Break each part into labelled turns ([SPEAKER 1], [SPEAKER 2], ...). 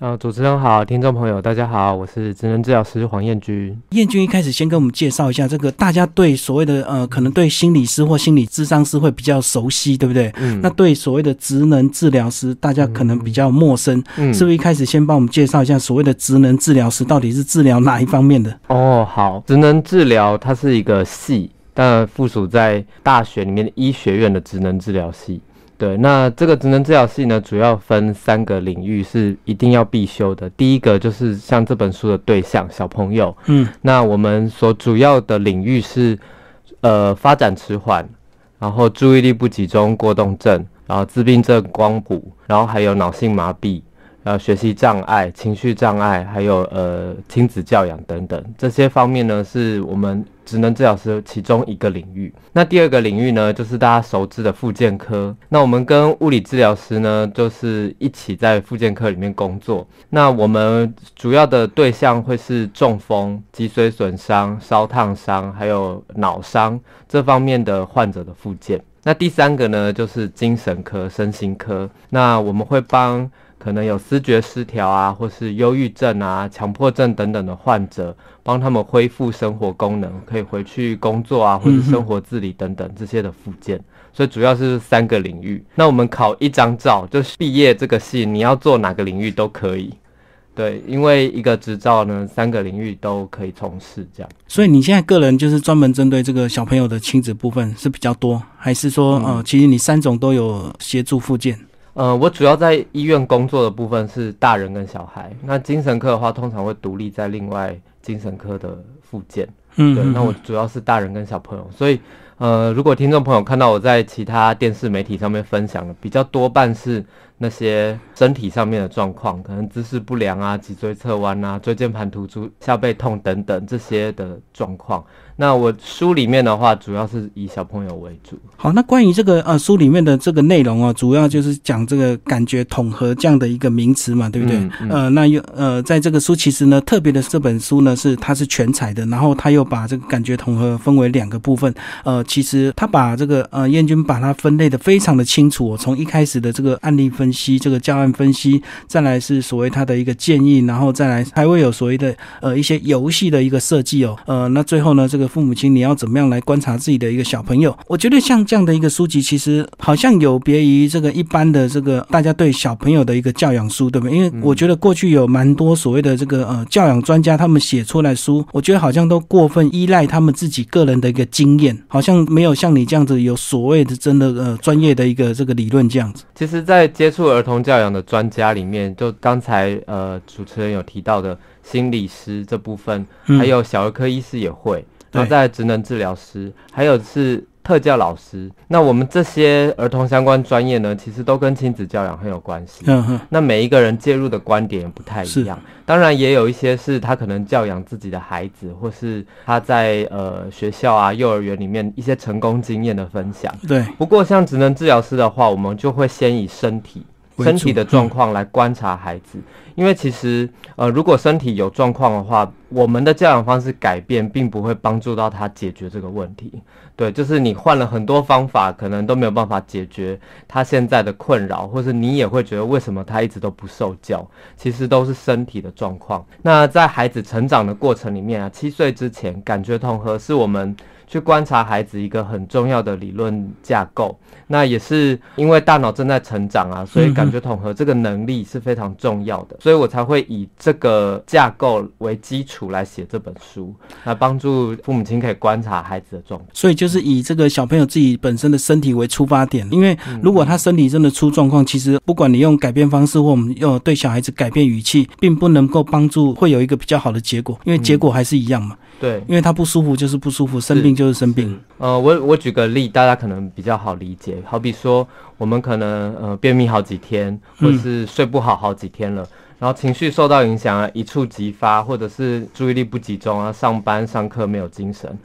[SPEAKER 1] 呃，主持人好，听众朋友大家好，我是职能治疗师黄彦军。
[SPEAKER 2] 彦军一开始先跟我们介绍一下这个，大家对所谓的呃，可能对心理师或心理咨商师会比较熟悉，对不对？
[SPEAKER 1] 嗯
[SPEAKER 2] 那对所谓的职能治疗师，大家可能比较陌生，
[SPEAKER 1] 嗯
[SPEAKER 2] 是不是？一开始先帮我们介绍一下所谓的职能治疗师到底是治疗哪一方面的？
[SPEAKER 1] 哦，好，职能治疗它是一个系，但附属在大学里面的医学院的职能治疗系。对，那这个职能治疗系呢，主要分三个领域是一定要必修的。第一个就是像这本书的对象小朋友，
[SPEAKER 2] 嗯。
[SPEAKER 1] 那我们所主要的领域是，呃，发展迟缓，然后注意力不集中过动症，然后自闭症光谱，然后还有脑性麻痹，然后学习障碍、情绪障碍，还有呃亲子教养等等。这些方面呢，是我们职能治疗师其中一个领域。那第二个领域呢，就是大家熟知的复健科。那我们跟物理治疗师呢，就是一起在复健科里面工作。那我们主要的对象会是中风、脊髓损伤、烧烫伤，还有脑伤这方面的患者的复健。那第三个呢，就是精神科、身心科。那我们会帮可能有思觉失调啊，或是忧郁症啊、强迫症等等的患者，帮他们恢复生活功能，可以回去工作啊，或者生活自理等等这些的附件。所以主要是三个领域。那我们考一张照，就是毕业这个系，你要做哪个领域都可以。对，因为一个执照呢，三个领域都可以从事，这样。
[SPEAKER 2] 所以你现在个人就是专门针对这个小朋友的亲子部分是比较多，还是说、呃，其实你三种都有协助附件？
[SPEAKER 1] 呃，我主要在医院工作的部分是大人跟小孩，那精神科的话，通常会独立在另外精神科的附件。对，
[SPEAKER 2] 嗯嗯
[SPEAKER 1] 那我主要是大人跟小朋友，所以呃，如果听众朋友看到我在其他电视媒体上面分享的，比较多半是那些身体上面的状况，可能姿势不良啊、脊椎侧弯啊、椎间盘突出、下背痛等等这些的状况。那我书里面的话，主要是以小朋友为主。
[SPEAKER 2] 好，那关于这个呃书里面的这个内容哦，主要就是讲这个感觉统合这样的一个名词嘛，对不对？
[SPEAKER 1] 嗯嗯
[SPEAKER 2] 呃，那又呃，在这个书其实呢，特别的这本书呢是它是全彩的，然后它又把这个感觉统合分为两个部分。呃，其实他把这个呃燕军把它分类的非常的清楚、哦，从一开始的这个案例分析、这个教案分析，再来是所谓他的一个建议，然后再来还会有所谓的呃一些游戏的一个设计哦。呃，那最后呢，这个父母亲你要怎么样来观察自己的一个小朋友？我觉得像这样的一个书籍，其实好像有别于这个一般的这个大家对小朋友的一个教养书，对不对？因为我觉得过去有蛮多所谓的这个呃教养专家他们写出来书，我觉得好像都过分依赖他们自己个人的一个经验，好像没有像你这样子有所谓的真的呃专业的一个这个理论这样子。
[SPEAKER 1] 其实，在接触儿童教养的专家里面，就刚才呃主持人有提到的心理师这部分，
[SPEAKER 2] 嗯。
[SPEAKER 1] 还有小儿科医师也会，然后
[SPEAKER 2] 对。
[SPEAKER 1] 再职能治疗师，还有是特教老师。那我们这些儿童相关专业呢，其实都跟亲子教养很有关系。
[SPEAKER 2] 嗯哼，
[SPEAKER 1] 那每一个人介入的观点也不太一样，当然也有一些是他可能教养自己的孩子，或是他在呃学校啊、幼儿园里面一些成功经验的分享。
[SPEAKER 2] 对，
[SPEAKER 1] 不过像职能治疗师的话，我们就会先以身体身体的状况来观察孩子，因为其实呃，如果身体有状况的话，我们的教养方式改变，并不会帮助到他解决这个问题。对，就是你换了很多方法，可能都没有办法解决他现在的困扰，或是你也会觉得为什么他一直都不受教，其实都是身体的状况。那在孩子成长的过程里面啊，七岁之前，感觉统合是我们去观察孩子一个很重要的理论架构。那也是因为大脑正在成长啊，所以感觉统合这个能力是非常重要的，所以我才会以这个架构为基础来写这本书，来帮助父母亲可以观察孩子的状况。
[SPEAKER 2] 所以就是以这个小朋友自己本身的身体为出发点，因为如果他身体真的出状况，其实不管你用改变方式或我们用对小孩子改变语气，并不能够帮助会有一个比较好的结果，因为结果还是一样嘛。
[SPEAKER 1] 对，
[SPEAKER 2] 因为他不舒服就是不舒服，生病就是生病。
[SPEAKER 1] 呃，我我举个例，大家可能比较好理解。好比说，我们可能呃便秘好几天，或是睡不好好几天了，然后情绪受到影响啊，一触即发，或者是注意力不集中啊，上班上课没有精神。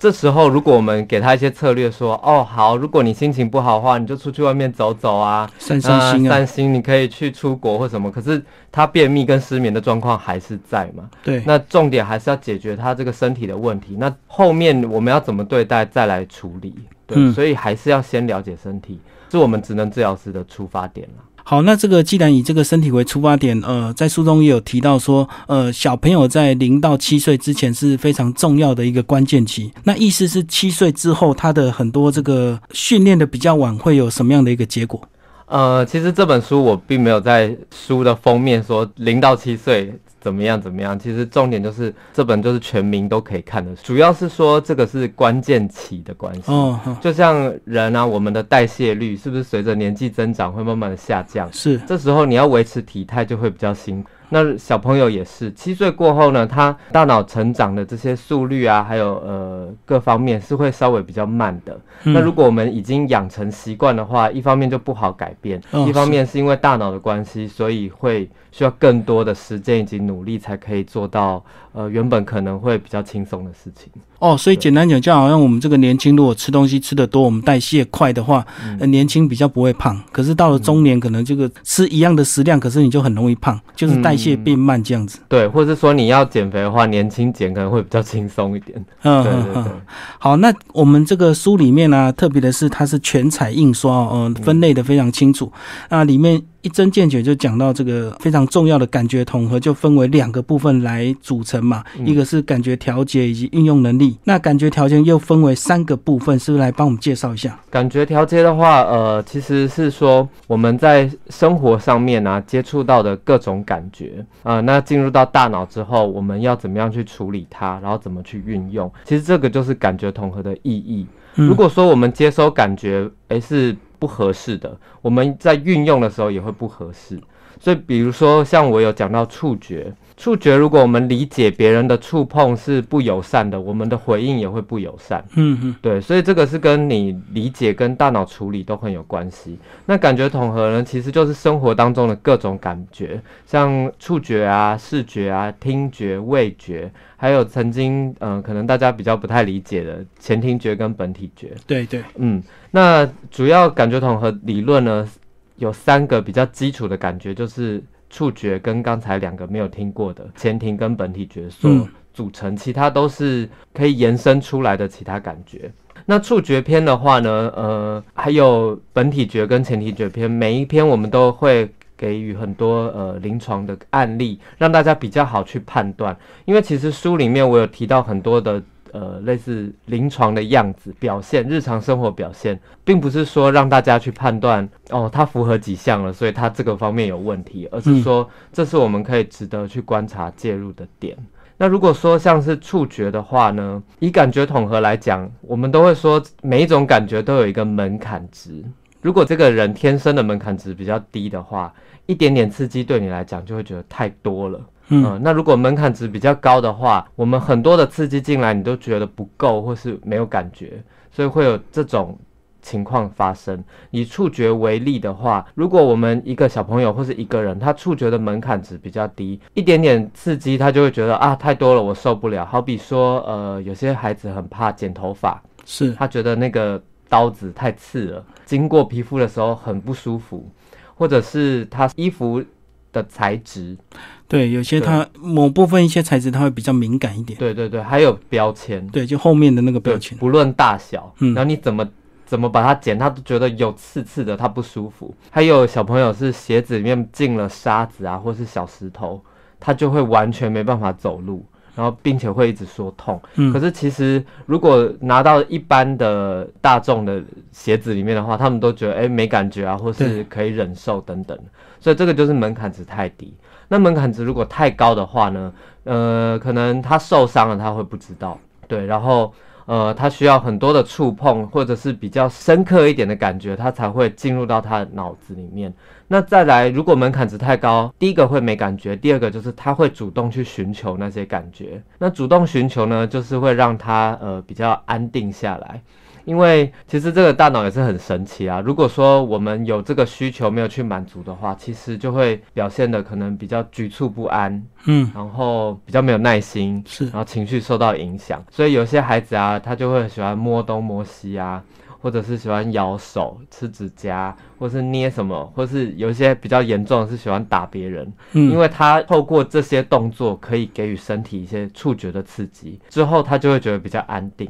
[SPEAKER 1] 这时候，如果我们给他一些策略，说，哦，好，如果你心情不好的话，你就出去外面走走啊，
[SPEAKER 2] 散散心啊，
[SPEAKER 1] 散心，你可以去出国或什么。可是他便秘跟失眠的状况还是在嘛？
[SPEAKER 2] 对，
[SPEAKER 1] 那重点还是要解决他这个身体的问题。那后面我们要怎么对待，再来处理。对，
[SPEAKER 2] 嗯
[SPEAKER 1] 所以还是要先了解身体，是我们职能治疗师的出发点了。
[SPEAKER 2] 好，那这个既然以这个身体为出发点，呃，在书中也有提到说，呃，小朋友在零到七岁之前是非常重要的一个关键期。那意思是七岁之后，他的很多这个训练的比较晚，会有什么样的一个结果？
[SPEAKER 1] 呃，其实这本书我并没有在书的封面说零到七岁。怎么样？怎么样？其实重点就是这本就是全民都可以看的，主要是说这个是关键期的关系。哦，就像人啊，我们的代谢率是不是随着年纪增长会慢慢的下降？
[SPEAKER 2] 是，
[SPEAKER 1] 这时候你要维持体态就会比较辛苦。那小朋友也是，七岁过后呢，他大脑成长的这些速率啊，还有呃各方面是会稍微比较慢的。那如果我们已经养成习惯的话，一方面就不好改变，一方面是因为大脑的关系，所以会。需要更多的时间以及努力才可以做到，呃，原本可能会比较轻松的事情。
[SPEAKER 2] 哦，所以简单讲，就好像我们这个年轻，如果吃东西吃的多，我们代谢快的话，年轻比较不会胖。可是到了中年，可能这个吃一样的食量，可是你就很容易胖，就是代谢变慢这样子。
[SPEAKER 1] 对，或者说你要减肥的话，年轻减可能会比较轻松一点。嗯，对对对。
[SPEAKER 2] 好，那我们这个书里面呢，特别的是它是全彩印刷，嗯，分类的非常清楚。那里面。一针见血就讲到这个非常重要的感觉统合，就分为两个部分来组成嘛，一个是感觉调节以及运用能力。那感觉调节又分为三个部分，是不是来帮我们介绍一下？
[SPEAKER 1] 感觉调节的话，呃，其实是说我们在生活上面啊接触到的各种感觉，呃，那进入到大脑之后，我们要怎么样去处理它，然后怎么去运用？其实这个就是感觉统合的意义。如果说我们接收感觉，诶是。不合适的，我们在运用的时候也会不合适。所以，比如说像我有讲到触觉，触觉如果我们理解别人的触碰是不友善的，我们的回应也会不友善。嗯嗯，对，所以这个是跟你理解跟大脑处理都很有关系。那感觉统合呢，其实就是生活当中的各种感觉，像触觉啊、视觉啊、听觉、味觉，还有曾经嗯，可能大家比较不太理解的前听觉跟本体觉。
[SPEAKER 2] 对对，
[SPEAKER 1] 嗯，那主要感觉统合理论呢？有三个比较基础的感觉，就是触觉跟刚才两个没有听过的前庭跟本体觉所组成，其他都是可以延伸出来的其他感觉。那触觉篇的话呢，呃，还有本体觉跟前庭觉篇，每一篇我们都会给予很多呃临床的案例，让大家比较好去判断。因为其实书里面我有提到很多的。呃，类似临床的样子表现，日常生活表现，并不是说让大家去判断哦，它符合几项了，所以它这个方面有问题，而是说这是我们可以值得去观察介入的点。那如果说像是触觉的话呢，以感觉统合来讲，我们都会说每一种感觉都有一个门槛值。如果这个人天生的门槛值比较低的话，一点点刺激对你来讲就会觉得太多了。嗯，那如果门槛值比较高的话，我们很多的刺激进来，你都觉得不够或是没有感觉，所以会有这种情况发生。以触觉为例的话，如果我们一个小朋友或是一个人，他触觉的门槛值比较低，一点点刺激他就会觉得啊太多了，我受不了。好比说，呃，有些孩子很怕剪头发，
[SPEAKER 2] 是
[SPEAKER 1] 他觉得那个刀子太刺了，经过皮肤的时候很不舒服，或者是他衣服的材质。
[SPEAKER 2] 对，有些它某部分一些材质它会比较敏感一点。
[SPEAKER 1] 对对对，还有标签。
[SPEAKER 2] 对，就后面的那个标签。
[SPEAKER 1] 不论大小，嗯，然后你怎么怎么把它剪，他都觉得有刺刺的，他不舒服。还有小朋友是鞋子里面进了沙子啊，或是小石头，他就会完全没办法走路，然后并且会一直说痛。嗯。可是其实如果拿到一般的大众的鞋子里面的话，他们都觉得哎没感觉啊，或是可以忍受等等。所以这个就是门槛值太低。那门槛值如果太高的话呢？呃，可能他受伤了，他会不知道。对，然后呃，他需要很多的触碰，或者是比较深刻一点的感觉，他才会进入到他的脑子里面。那再来，如果门槛值太高，第一个会没感觉，第二个就是他会主动去寻求那些感觉。那主动寻求呢，就是会让他呃比较安定下来。因为其实这个大脑也是很神奇啊。如果说我们有这个需求没有去满足的话，其实就会表现的可能比较局促不安，嗯，然后比较没有耐心，
[SPEAKER 2] 是，
[SPEAKER 1] 然后情绪受到影响。所以有些孩子啊，他就会喜欢摸东摸西啊，或者是喜欢咬手、吃指甲，或是捏什么，或是有一些比较严重的是喜欢打别人，嗯，因为他透过这些动作可以给予身体一些触觉的刺激，之后他就会觉得比较安定。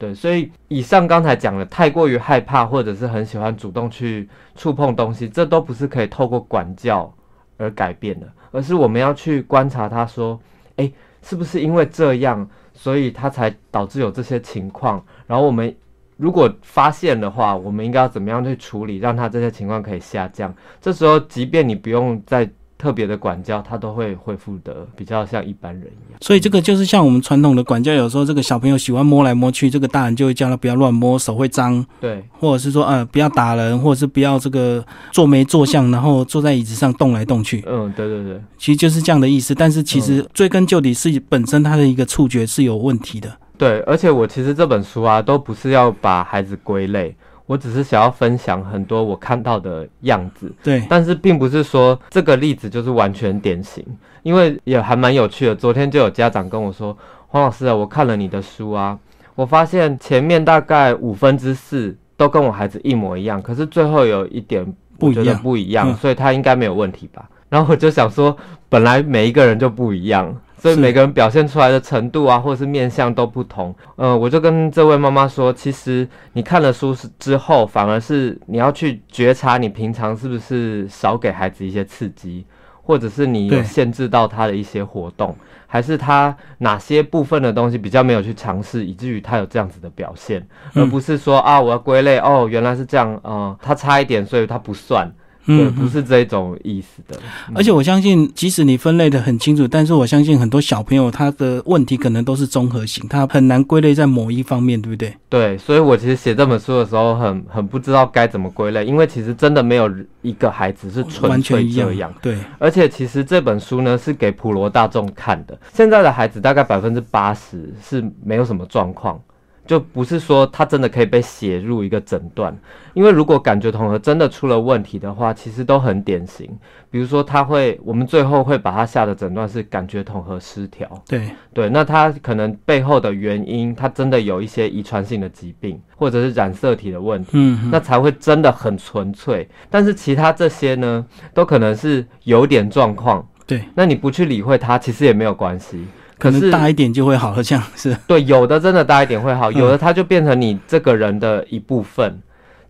[SPEAKER 1] 对，所以以上刚才讲的太过于害怕，或者是很喜欢主动去触碰东西，这都不是可以透过管教而改变的，而是我们要去观察他说，诶，是不是因为这样，所以他才导致有这些情况？然后我们如果发现的话，我们应该要怎么样去处理，让他这些情况可以下降？这时候，即便你不用再。特别的管教，他都会恢复的比较像一般人一样。
[SPEAKER 2] 所以这个就是像我们传统的管教，有时候这个小朋友喜欢摸来摸去，这个大人就会叫他不要乱摸，手会脏。
[SPEAKER 1] 对，
[SPEAKER 2] 或者是说，呃，不要打人，或者是不要这个坐没坐相，然后坐在椅子上动来动去。
[SPEAKER 1] 嗯，对对对，
[SPEAKER 2] 其实就是这样的意思。但是其实追根究底，是本身他的一个触觉是有问题的。
[SPEAKER 1] 对，而且我其实这本书啊，都不是要把孩子归类。我只是想要分享很多我看到的样子，
[SPEAKER 2] 对，
[SPEAKER 1] 但是并不是说这个例子就是完全典型，因为也还蛮有趣的。昨天就有家长跟我说：“黄老师啊，我看了你的书啊，我发现前面大概五分之四都跟我孩子一模一样，可是最后有一点
[SPEAKER 2] 不一样，
[SPEAKER 1] 不一样，所以他应该没有问题吧？”然后我就想说，本来每一个人就不一样。所以每个人表现出来的程度啊，或者是面相都不同。呃，我就跟这位妈妈说，其实你看了书之后，反而是你要去觉察你平常是不是少给孩子一些刺激，或者是你有限制到他的一些活动，还是他哪些部分的东西比较没有去尝试，以至于他有这样子的表现，而不是说啊，我要归类哦，原来是这样啊，他差一点，所以他不算。嗯，不是这种意思的。
[SPEAKER 2] 而且我相信，即使你分类的很清楚，但是我相信很多小朋友他的问题可能都是综合型，他很难归类在某一方面，对不对？
[SPEAKER 1] 对，所以我其实写这本书的时候，很很不知道该怎么归类，因为其实真的没有一个孩子是纯粹这样。
[SPEAKER 2] 对，
[SPEAKER 1] 而且其实这本书呢是给普罗大众看的，现在的孩子大概百分之八十是没有什么状况。就不是说他真的可以被写入一个诊断，因为如果感觉统合真的出了问题的话，其实都很典型。比如说他会，我们最后会把他下的诊断是感觉统合失调。
[SPEAKER 2] 对
[SPEAKER 1] 对，那他可能背后的原因，他真的有一些遗传性的疾病，或者是染色体的问题，嗯，那才会真的很纯粹。但是其他这些呢，都可能是有点状况。
[SPEAKER 2] 对，
[SPEAKER 1] 那你不去理会它，其实也没有关系。
[SPEAKER 2] 可能大一点就会好，了，这样是
[SPEAKER 1] 对，有的真的大一点会好，有的他就变成你这个人的一部分。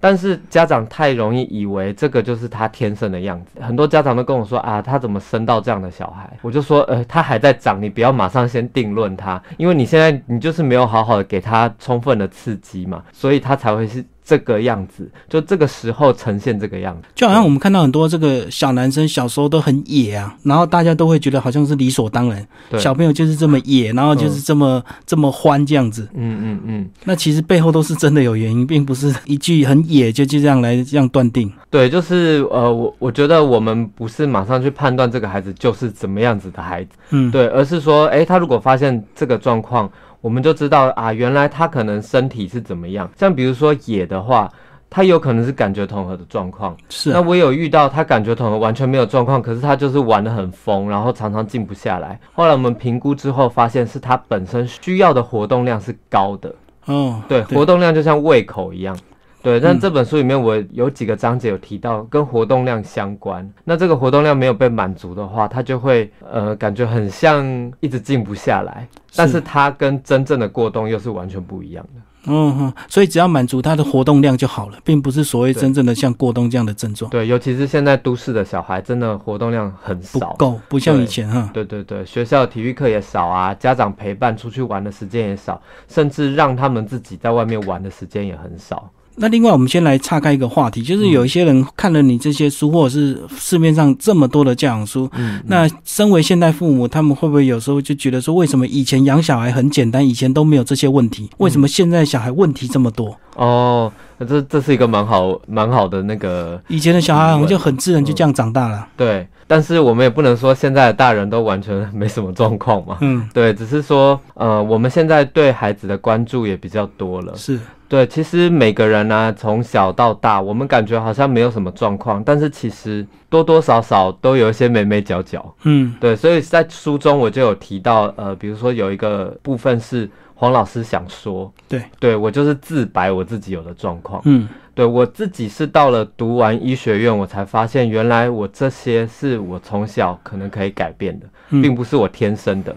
[SPEAKER 1] 但是家长太容易以为这个就是他天生的样子，很多家长都跟我说啊，他怎么生到这样的小孩？我就说，呃，他还在长，你不要马上先定论他，因为你现在你就是没有好好的给他充分的刺激嘛，所以他才会是。这个样子，就这个时候呈现这个样子，
[SPEAKER 2] 就好像我们看到很多这个小男生小时候都很野啊，然后大家都会觉得好像是理所当然，小朋友就是这么野，然后就是这么这么欢这样子。
[SPEAKER 1] 嗯嗯嗯，
[SPEAKER 2] 那其实背后都是真的有原因，并不是一句很野就就这样来这样断定。
[SPEAKER 1] 对，就是呃，我我觉得我们不是马上去判断这个孩子就是怎么样子的孩子，嗯，对，而是说，哎，他如果发现这个状况。我们就知道啊，原来他可能身体是怎么样。像比如说野的话，他有可能是感觉统合的状况。
[SPEAKER 2] 是。
[SPEAKER 1] 那我有遇到他感觉统合完全没有状况，可是他就是玩的很疯，然后常常静不下来。后来我们评估之后发现，是他本身需要的活动量是高的。
[SPEAKER 2] 哦。
[SPEAKER 1] 对，活动量就像胃口一样。对，但这本书里面我有几个章节有提到跟活动量相关。那这个活动量没有被满足的话，他就会呃感觉很像一直静不下来，但是他跟真正的过冬又是完全不一样的。
[SPEAKER 2] 嗯哼，所以只要满足他的活动量就好了，并不是所谓真正的像过冬这样的症状。
[SPEAKER 1] 对，尤其是现在都市的小孩，真的活动量很少，
[SPEAKER 2] 不够，不像以前哈。
[SPEAKER 1] 对对对，学校体育课也少啊，家长陪伴出去玩的时间也少，甚至让他们自己在外面玩的时间也很少。
[SPEAKER 2] 那另外，我们先来岔开一个话题，就是有一些人看了你这些书，或者是市面上这么多的教养书，那身为现代父母，他们会不会有时候就觉得说，为什么以前养小孩很简单，以前都没有这些问题，为什么现在小孩问题这么多？
[SPEAKER 1] 哦，这这是一个蛮好蛮好的那个，
[SPEAKER 2] 以前的小孩好像就很自然就这样长大了。
[SPEAKER 1] 对，但是我们也不能说现在的大人都完全没什么状况嘛。嗯，对，只是说，呃，我们现在对孩子的关注也比较多了。
[SPEAKER 2] 是。
[SPEAKER 1] 对，其实每个人呢，从小到大，我们感觉好像没有什么状况，但是其实多多少少都有一些眉眉角角。
[SPEAKER 2] 嗯，
[SPEAKER 1] 对，所以在书中我就有提到，呃，比如说有一个部分是黄老师想说，
[SPEAKER 2] 对，
[SPEAKER 1] 对我就是自白我自己有的状况。
[SPEAKER 2] 嗯，
[SPEAKER 1] 对我自己是到了读完医学院，我才发现原来我这些是我从小可能可以改变的，并不是我天生的。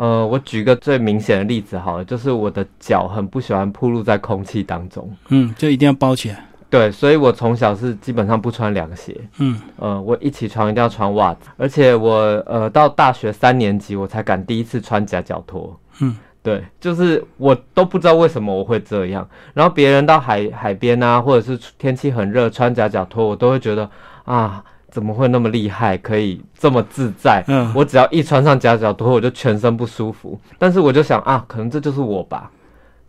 [SPEAKER 1] 呃，我举个最明显的例子好了，就是我的脚很不喜欢暴露在空气当中，
[SPEAKER 2] 嗯，就一定要包起来。
[SPEAKER 1] 对，所以我从小是基本上不穿凉鞋，
[SPEAKER 2] 嗯，
[SPEAKER 1] 呃，我一起床一定要穿袜子，而且我呃到大学三年级我才敢第一次穿夹脚拖，
[SPEAKER 2] 嗯，
[SPEAKER 1] 对，就是我都不知道为什么我会这样，然后别人到海海边啊，或者是天气很热穿夹脚拖，我都会觉得啊。怎么会那么厉害，可以这么自在？
[SPEAKER 2] 嗯
[SPEAKER 1] 我只要一穿上夹脚拖，我就全身不舒服。但是我就想啊，可能这就是我吧。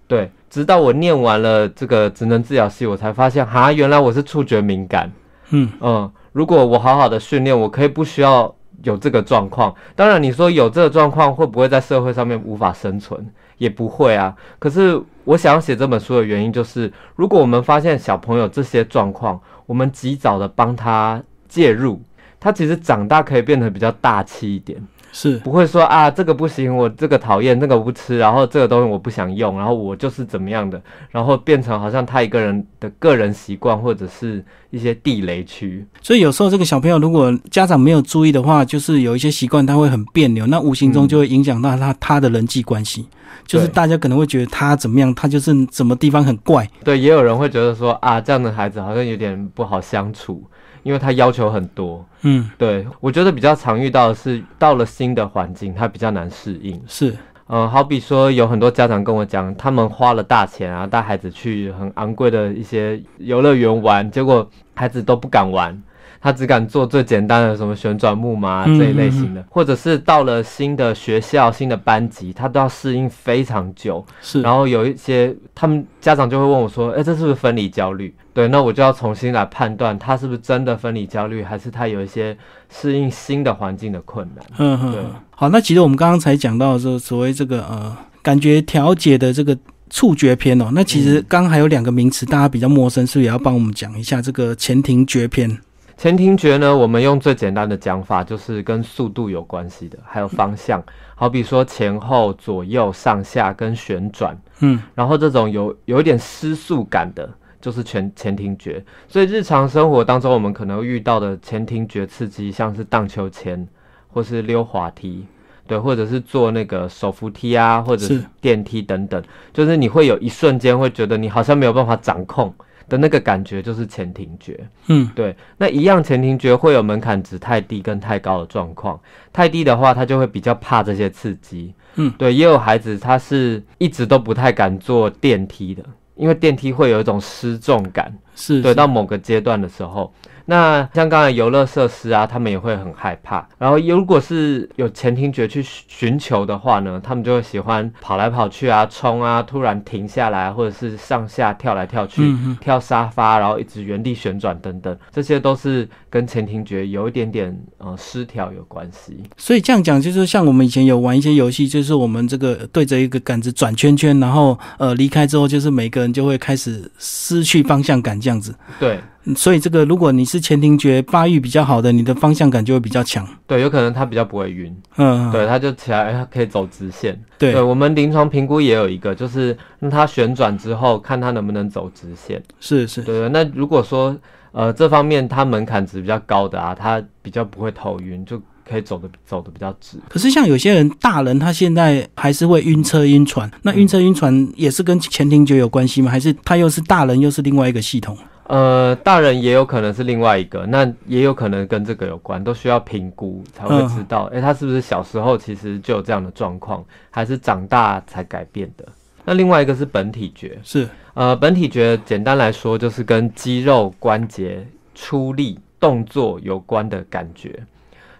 [SPEAKER 1] 对，直到我念完了这个职能治疗系，我才发现，哈，原来我是触觉敏感。
[SPEAKER 2] 嗯
[SPEAKER 1] 嗯，如果我好好的训练，我可以不需要有这个状况。当然，你说有这个状况，会不会在社会上面无法生存？也不会啊。可是我想要写这本书的原因，就是如果我们发现小朋友这些状况，我们及早的帮他介入，他其实长大可以变得比较大气一点。
[SPEAKER 2] 是，
[SPEAKER 1] 不会说啊，这个不行，我这个讨厌，那个不吃，然后这个东西我不想用，然后我就是怎么样的，然后变成好像他一个人的个人习惯或者是一些地雷区。
[SPEAKER 2] 所以有时候这个小朋友如果家长没有注意的话，就是有一些习惯他会很别扭，那无形中就会影响到他他的人际关系。就是大家可能会觉得他怎么样，他就是什么地方很怪。
[SPEAKER 1] 对，也有人会觉得说啊，这样的孩子好像有点不好相处，因为他要求很多。
[SPEAKER 2] 嗯，
[SPEAKER 1] 对我觉得比较常遇到的是，到了新的环境，他比较难适应。
[SPEAKER 2] 是，
[SPEAKER 1] 嗯，好比说有很多家长跟我讲，他们花了大钱啊，带孩子去很昂贵的一些游乐园玩，结果孩子都不敢玩，他只敢做最简单的什么旋转木马、
[SPEAKER 2] 嗯
[SPEAKER 1] 这一类型的，或者是到了新的学校、新的班级，他都要适应非常久。
[SPEAKER 2] 是，
[SPEAKER 1] 然后有一些他们家长就会问我说：“哎，这是不是分离焦虑？”对，那我就要重新来判断他是不是真的分离焦虑，还是他有一些适应新的环境的困难。对
[SPEAKER 2] 嗯嗯，嗯好，那其实我们刚刚才讲到说，所谓这个呃感觉调节的这个触觉篇哦，那其实刚刚还有两个名词大家比较陌生，是不是也要帮我们讲一下这个前庭觉篇？
[SPEAKER 1] 前庭觉呢，我们用最简单的讲法，就是跟速度有关系的，还有方向，好比说前后、左右、上下跟旋转，
[SPEAKER 2] 嗯，
[SPEAKER 1] 然后这种有有一点失速感的，就是前前庭觉。所以日常生活当中，我们可能会遇到的前庭觉刺激，像是荡秋千，或是溜滑梯，对，或者是坐那个手扶梯啊，或者
[SPEAKER 2] 是
[SPEAKER 1] 是。电梯等等，就是你会有一瞬间会觉得你好像没有办法掌控的那个感觉，就是前庭觉。
[SPEAKER 2] 嗯，
[SPEAKER 1] 对，那一样前庭觉会有门槛值太低跟太高的状况。太低的话，他就会比较怕这些刺激。
[SPEAKER 2] 嗯，
[SPEAKER 1] 对，也有孩子他是一直都不太敢坐电梯的，因为电梯会有一种失重感。对，
[SPEAKER 2] 是对
[SPEAKER 1] 到某个阶段的时候，那像刚才游乐设施啊，他们也会很害怕。然后如果是有前庭觉去寻寻求的话呢，他们就会喜欢跑来跑去啊，冲啊，突然停下来，或者是上下跳来跳去。跳沙发，然后一直原地旋转等等，这些都是跟前庭觉有一点点呃失调有关系。
[SPEAKER 2] 所以这样讲，就是像我们以前有玩一些游戏，就是我们这个对着一个杆子转圈圈，然后呃离开之后，就是每个人就会开始失去方向感这样子。
[SPEAKER 1] 对
[SPEAKER 2] 所以这个如果你是前庭觉发育比较好的，你的方向感就会比较强。
[SPEAKER 1] 对，有可能他比较不会晕，
[SPEAKER 2] 嗯，
[SPEAKER 1] 对，他就起来他可以走直线。
[SPEAKER 2] 对
[SPEAKER 1] 对我们临床评估也有一个，就是让他旋转之后，看他能不能走直线。
[SPEAKER 2] 是是，
[SPEAKER 1] 对对，那如果说呃这方面他门槛值比较高的啊，他比较不会头晕，就可以走的走的比较直。
[SPEAKER 2] 可是像有些人大人他现在还是会晕车晕船，那晕车晕船也是跟前庭觉有关系吗？还是他又是大人又是另外一个系统？
[SPEAKER 1] 呃，大人也有可能是另外一个，那也有可能跟这个有关，都需要评估才会知道，诶，他是不是小时候其实就有这样的状况，还是长大才改变的？那另外一个是本体觉，
[SPEAKER 2] 是
[SPEAKER 1] 呃，本体觉简单来说就是跟肌肉、关节出力、动作有关的感觉。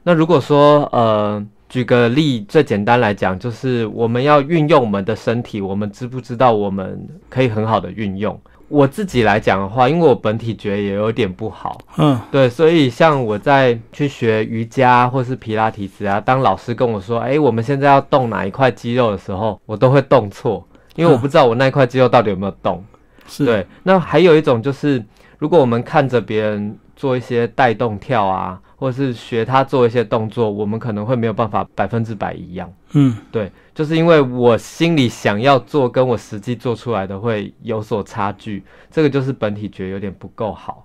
[SPEAKER 1] 那如果说呃，举个例，最简单来讲，就是我们要运用我们的身体，我们知不知道我们可以很好的运用？我自己来讲的话，因为我本体觉也有点不好，
[SPEAKER 2] 嗯。
[SPEAKER 1] 对，所以像我在去学瑜伽或是皮拉提斯啊，当老师跟我说，哎，我们现在要动哪一块肌肉的时候，我都会动错，因为我
[SPEAKER 2] 嗯
[SPEAKER 1] 不知道我那一块肌肉到底有没有动。
[SPEAKER 2] 是，
[SPEAKER 1] 对，那还有一种就是，如果我们看着别人做一些带动跳啊，或者是学他做一些动作，我们可能会没有办法百分之百一样。
[SPEAKER 2] 嗯
[SPEAKER 1] 对，就是因为我心里想要做，跟我实际做出来的会有所差距，这个就是本体觉有点不够好。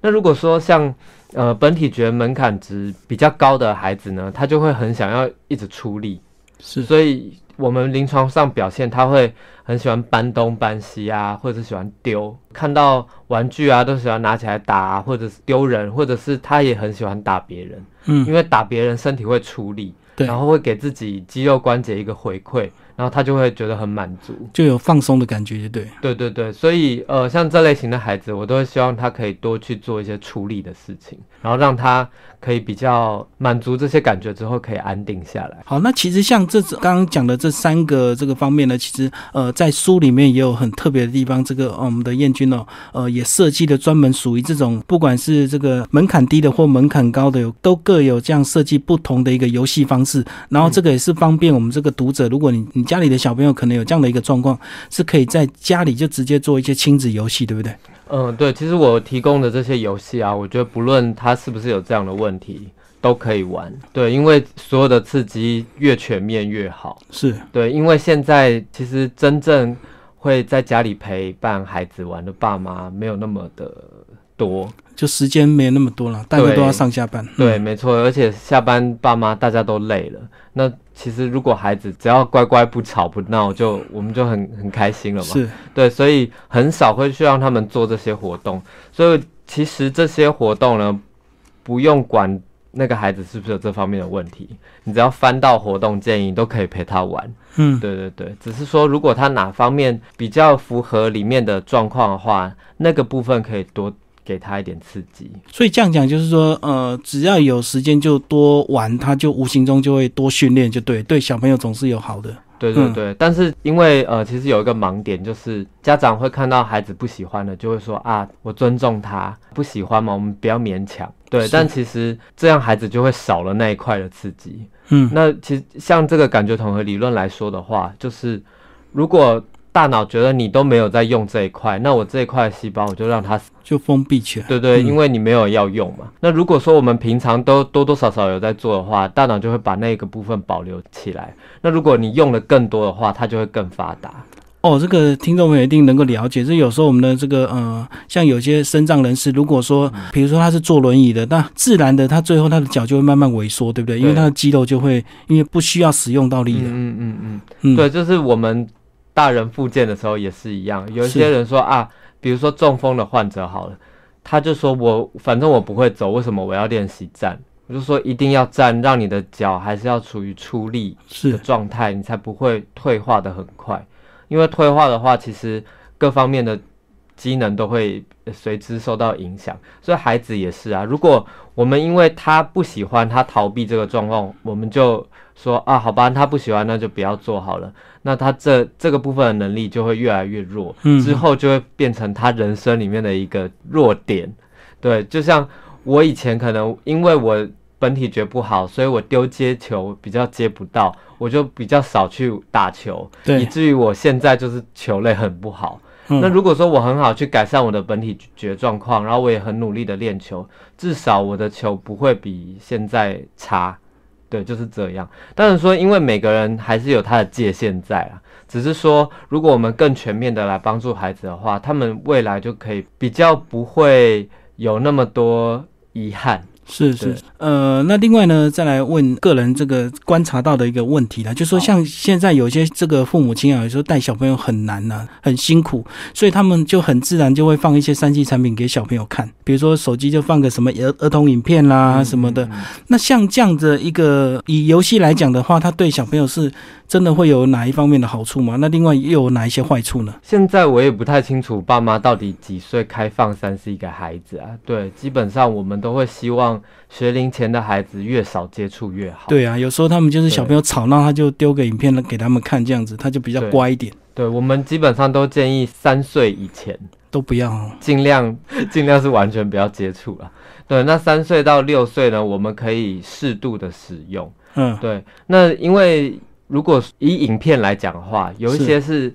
[SPEAKER 1] 那如果说像呃本体觉门槛值比较高的孩子呢，他就会很想要一直出力，
[SPEAKER 2] 是，
[SPEAKER 1] 所以我们临床上表现他会很喜欢搬东搬西啊，或者喜欢丢，看到玩具啊都喜欢拿起来打、啊，或者是丢人，或者是他也很喜欢打别人，
[SPEAKER 2] 嗯。
[SPEAKER 1] 因为打别人身体会出力，
[SPEAKER 2] 对。
[SPEAKER 1] 然后会给自己肌肉关节一个回馈，然后他就会觉得很满足。
[SPEAKER 2] 就有放松的感觉，就对。
[SPEAKER 1] 对对对，所以呃，像这类型的孩子，我都会希望他可以多去做一些处理的事情，然后让他可以比较满足这些感觉之后，可以安定下来。
[SPEAKER 2] 好，那其实像这刚刚讲的这三个这个方面呢，其实呃在书里面也有很特别的地方。这个、呃我们的燕君哦，呃也设计了专门属于这种不管是这个门槛低的或门槛高的，有都各有这样设计不同的一个游戏方式。然后这个也是方便我们这个读者，如果你你家里的小朋友可能有这样的一个状况，是可以在家里就直接做一些亲子游戏，对不对？
[SPEAKER 1] 嗯，对，其实我提供的这些游戏啊，我觉得不论他是不是有这样的问题，都可以玩。对，因为所有的刺激越全面越好。
[SPEAKER 2] 是，
[SPEAKER 1] 对，因为现在其实真正会在家里陪伴孩子玩的爸妈没有那么的多。
[SPEAKER 2] 就时间没有那么多了，大家都要上下班。
[SPEAKER 1] 对，
[SPEAKER 2] 嗯
[SPEAKER 1] 没错，而且下班爸妈大家都累了。那其实如果孩子只要乖乖不吵不闹，就我们就很很开心了嘛。
[SPEAKER 2] 是，
[SPEAKER 1] 对，所以很少会去让他们做这些活动。所以其实这些活动呢，不用管那个孩子是不是有这方面的问题，你只要翻到活动建议，都可以陪他玩。
[SPEAKER 2] 嗯，
[SPEAKER 1] 对对对，只是说如果他哪方面比较符合里面的状况的话，那个部分可以多给他一点刺激。
[SPEAKER 2] 所以这样讲就是说，呃，只要有时间就多玩，他就无形中就会多训练，就对，对小朋友总是有好的。嗯
[SPEAKER 1] 对对对，但是因为呃，其实有一个盲点，就是家长会看到孩子不喜欢的，就会说啊，我尊重他，不喜欢嘛，我们不要勉强。对，但其实这样孩子就会少了那一块的刺激。
[SPEAKER 2] 嗯，
[SPEAKER 1] 那其实像这个感觉统合理论来说的话，就是如果大脑觉得你都没有在用这一块，那我这一块细胞我就让它，
[SPEAKER 2] 就封闭起来。
[SPEAKER 1] 对对，
[SPEAKER 2] 嗯
[SPEAKER 1] 因为你没有要用嘛。那如果说我们平常都多多少少有在做的话，大脑就会把那个部分保留起来。那如果你用的更多的话，它就会更发达。
[SPEAKER 2] 哦，这个听众朋友一定能够了解。这有时候我们的这个呃，像有些身障人士，如果说比如说他是坐轮椅的，那自然的他最后他的脚就会慢慢萎缩，对不对？因为他的肌肉就会因为不需要使用到力了。
[SPEAKER 1] 嗯嗯嗯
[SPEAKER 2] 嗯，
[SPEAKER 1] 对，这是我们大人复健的时候也是一样。有一些人说啊，比如说中风的患者好了，他就说我反正我不会走，为什么我要练习站？我就说一定要站，让你的脚还是要处于出力的状态，你才不会退化的很快。因为退化的话，其实各方面的机能都会呃随之受到影响。所以孩子也是啊，如果我们因为他不喜欢，他逃避这个状况，我们就说啊，好吧，他不喜欢，那就不要做好了。那他这这个部分的能力就会越来越弱，
[SPEAKER 2] 嗯
[SPEAKER 1] 之后就会变成他人生里面的一个弱点。对，就像我以前可能因为我本体觉不好，所以我丢接球比较接不到，我就比较少去打球，以，至于我现在就是球类很不好。那如果说我很好去改善我的本体觉状况，然后我也很努力的练球，至少我的球不会比现在差。对，就是这样。当然说，因为每个人还是有他的界限在啊，只是说，如果我们更全面的来帮助孩子的话，他们未来就可以比较不会有那么多遗憾。
[SPEAKER 2] 是是，呃，那另外呢，再来问个人这个观察到的一个问题啦，就说像现在有些这个父母亲啊，有时候带小朋友很难呐、很辛苦，所以他们就很自然就会放一些三 C 产品给小朋友看，比如说手机就放个什么儿儿童影片啦、
[SPEAKER 1] 嗯
[SPEAKER 2] 什么的。
[SPEAKER 1] 嗯嗯
[SPEAKER 2] 那像这样的一个以游戏来讲的话，它对小朋友是真的会有哪一方面的好处吗？那另外又有哪一些坏处呢？
[SPEAKER 1] 现在我也不太清楚爸妈到底几岁开放三 C 给孩子啊？对，基本上我们都会希望学龄前的孩子越少接触越好。
[SPEAKER 2] 对啊，有时候他们就是小朋友吵闹，他就丢个影片给他们看，这样子他就比较乖一点，
[SPEAKER 1] 对，我们基本上都建议三岁以前
[SPEAKER 2] 都不要哦。
[SPEAKER 1] 尽量尽量是完全不要接触了。对，那三岁到六岁呢，我们可以适度的使用。
[SPEAKER 2] 嗯，
[SPEAKER 1] 对，那因为如果以影片来讲的话，有一
[SPEAKER 2] 是
[SPEAKER 1] 些是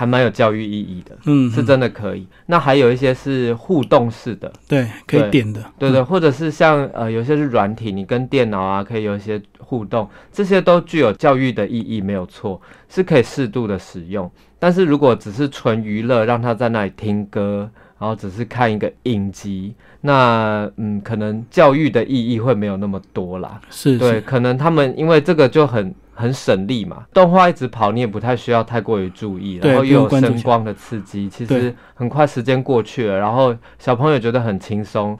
[SPEAKER 1] 还蛮有教育意义的，
[SPEAKER 2] 嗯，
[SPEAKER 1] 是
[SPEAKER 2] 嗯
[SPEAKER 1] 真的可以。那还有一些是互动式的，
[SPEAKER 2] 对，可以点的，
[SPEAKER 1] 对对，或者是像呃有些是软体，你跟电脑啊可以有一些互动，这些都具有教育的意义，没有错，是可以适度的使用。但是如果只是纯娱乐，让他在那里听歌，然后只是看一个影集，那嗯，可能教育的意义会没有那么多啦。
[SPEAKER 2] 是，
[SPEAKER 1] 对，可能他们因为这个就很很省力嘛，动画一直跑，你也不太需要太过于注意，然后又有声光的刺激，其实很快时间过去了，然后小朋友觉得很轻松，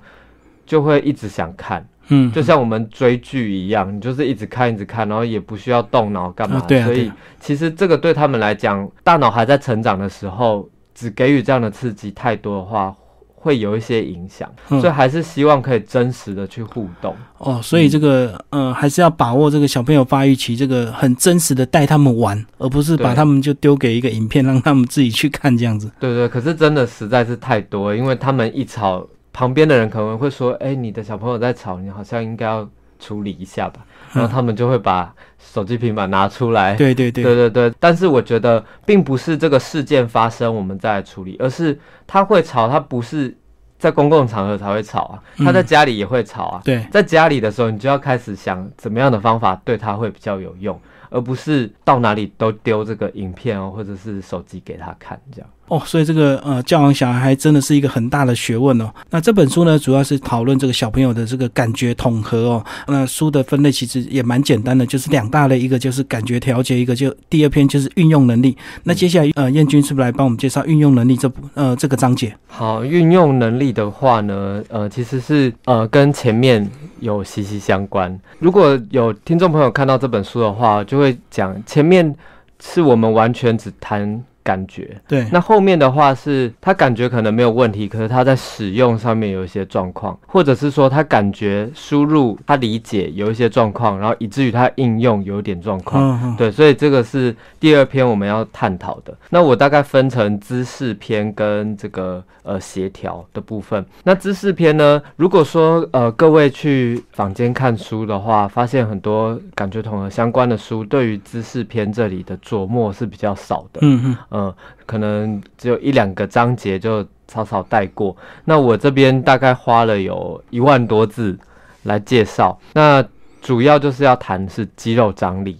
[SPEAKER 1] 就会一直想看，
[SPEAKER 2] 嗯，
[SPEAKER 1] 就像我们追剧一样，你就是一直看一直看，然后也不需要动脑干嘛。
[SPEAKER 2] 啊，对啊。
[SPEAKER 1] 所以其实这个对他们来讲，大脑还在成长的时候，只给予这样的刺激太多的话。会有一些影响，
[SPEAKER 2] 嗯
[SPEAKER 1] 所以还是希望可以真实的去互动。
[SPEAKER 2] 哦，所以这个呃，还是要把握这个小朋友发育期，这个很真实的带他们玩，而不是把他们就丢给一个影片让他们自己去看这样子。
[SPEAKER 1] 对对，可是真的实在是太多了，因为他们一吵，旁边的人可能会说：“哎，你的小朋友在吵，你好像应该要处理一下吧。”然后他们就会把手机、平板拿出来。
[SPEAKER 2] 对对对，
[SPEAKER 1] 对对对，但是我觉得并不是这个事件发生我们再来处理，而是他会吵，他不是在公共场合才会吵啊，他在家里也会吵啊。
[SPEAKER 2] 对
[SPEAKER 1] 在家里的时候，你就要开始想怎么样的方法对他会比较有用，而不是到哪里都丢这个影片哦，或者是手机给他看这样。
[SPEAKER 2] 哦，所以这个呃教养小孩还真的是一个很大的学问哦。那这本书呢，主要是讨论这个小朋友的这个感觉统合哦。那书的分类其实也蛮简单的，就是两大类，一个就是感觉调节，一个就第二篇就是运用能力。那接下来呃燕君是不是来帮我们介绍运用能力这部呃这个章节？
[SPEAKER 1] 好，运用能力的话呢，呃，其实是呃跟前面有息息相关。如果有听众朋友看到这本书的话，就会讲前面是我们完全只谈感觉，
[SPEAKER 2] 对，
[SPEAKER 1] 那后面的话是他感觉可能没有问题，可是他在使用上面有一些状况，或者是说他感觉输入他理解有一些状况，然后以至于他应用有点状况。对，所以这个是第二篇我们要探讨的。那我大概分成知识篇跟这个呃协调的部分。那知识篇呢，如果说呃各位去坊间看书的话，发现很多感觉统合相关的书，对于知识篇这里的琢磨是比较少的。
[SPEAKER 2] 嗯嗯，
[SPEAKER 1] 嗯，可能只有一两个章节就草草带过。那我这边大概花了有一万多字来介绍，那主要就是要谈是肌肉张力。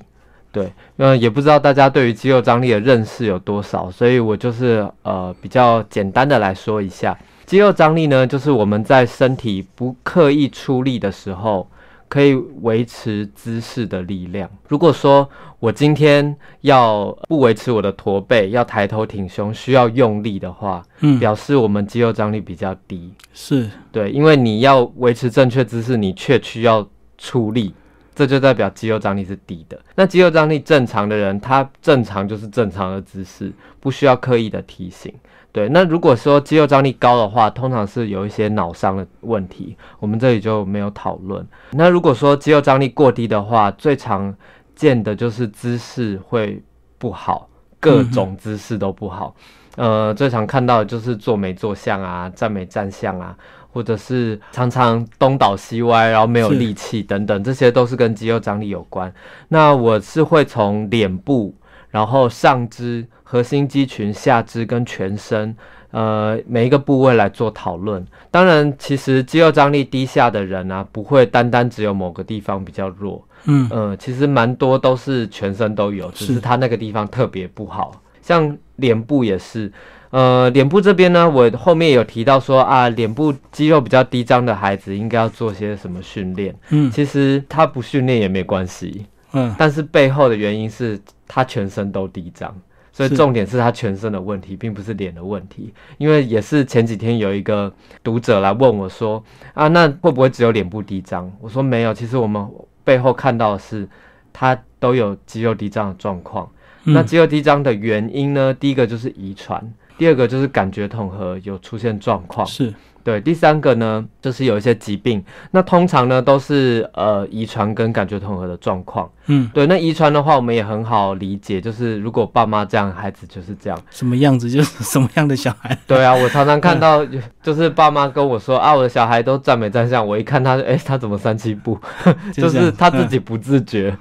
[SPEAKER 1] 对，呃，也不知道大家对于肌肉张力的认识有多少，所以我就是呃比较简单的来说一下，肌肉张力呢，就是我们在身体不刻意出力的时候，可以维持姿势的力量。如果说我今天要不维持我的驼背，要抬头挺胸，需要用力的话，
[SPEAKER 2] 嗯，
[SPEAKER 1] 表示我们肌肉张力比较低。
[SPEAKER 2] 是，
[SPEAKER 1] 对，因为你要维持正确姿势，你却需要出力，这就代表肌肉张力是低的。那肌肉张力正常的人，他正常就是正常的姿势，不需要刻意的提醒。对，那如果说肌肉张力高的话，通常是有一些脑伤的问题，我们这里就没有讨论。那如果说肌肉张力过低的话，最常见的就是姿势会不好，各种姿势都不好。呃，最常看到的就是坐没坐相啊，站没站相啊，或者是常常东倒西歪，然后没有力气等等，这些都是跟肌肉张力有关。那我是会从脸部，然后上肢、核心肌群、下肢跟全身，呃，每一个部位来做讨论。当然，其实肌肉张力低下的人啊，不会单单只有某个地方比较弱，
[SPEAKER 2] 嗯
[SPEAKER 1] 呃，其实蛮多都是全身都有，只是
[SPEAKER 2] 是
[SPEAKER 1] 他那个地方特别不好。像脸部也是，呃，脸部这边呢，我后面有提到说啊，脸部肌肉比较低张的孩子应该要做些什么训练。
[SPEAKER 2] 嗯
[SPEAKER 1] 其实他不训练也没关系，
[SPEAKER 2] 嗯，
[SPEAKER 1] 但是背后的原因是他全身都低张。所以重点是他全身的问题，并不是脸的问题。因为也是前几天有一个读者来问我说：“啊，那会不会只有脸部低张？”我说没有，其实我们背后看到的是他都有肌肉低张的状况。
[SPEAKER 2] 嗯
[SPEAKER 1] 那肌肉低张的原因呢？第一个就是遗传，第二个就是感觉统合有出现状况。
[SPEAKER 2] 是，
[SPEAKER 1] 对，第三个呢，就是有一些疾病，那通常呢都是呃遗传跟感觉统合的状况。
[SPEAKER 2] 嗯，
[SPEAKER 1] 对，那遗传的话，我们也很好理解，就是如果爸妈这样，孩子就是这样。
[SPEAKER 2] 什么样子就是什么样的小孩。
[SPEAKER 1] 对啊，我常常看到，就是爸妈跟我说啊，我的小孩都站没站相，我一看他，哎、他怎么三七步？就是他自己不自觉，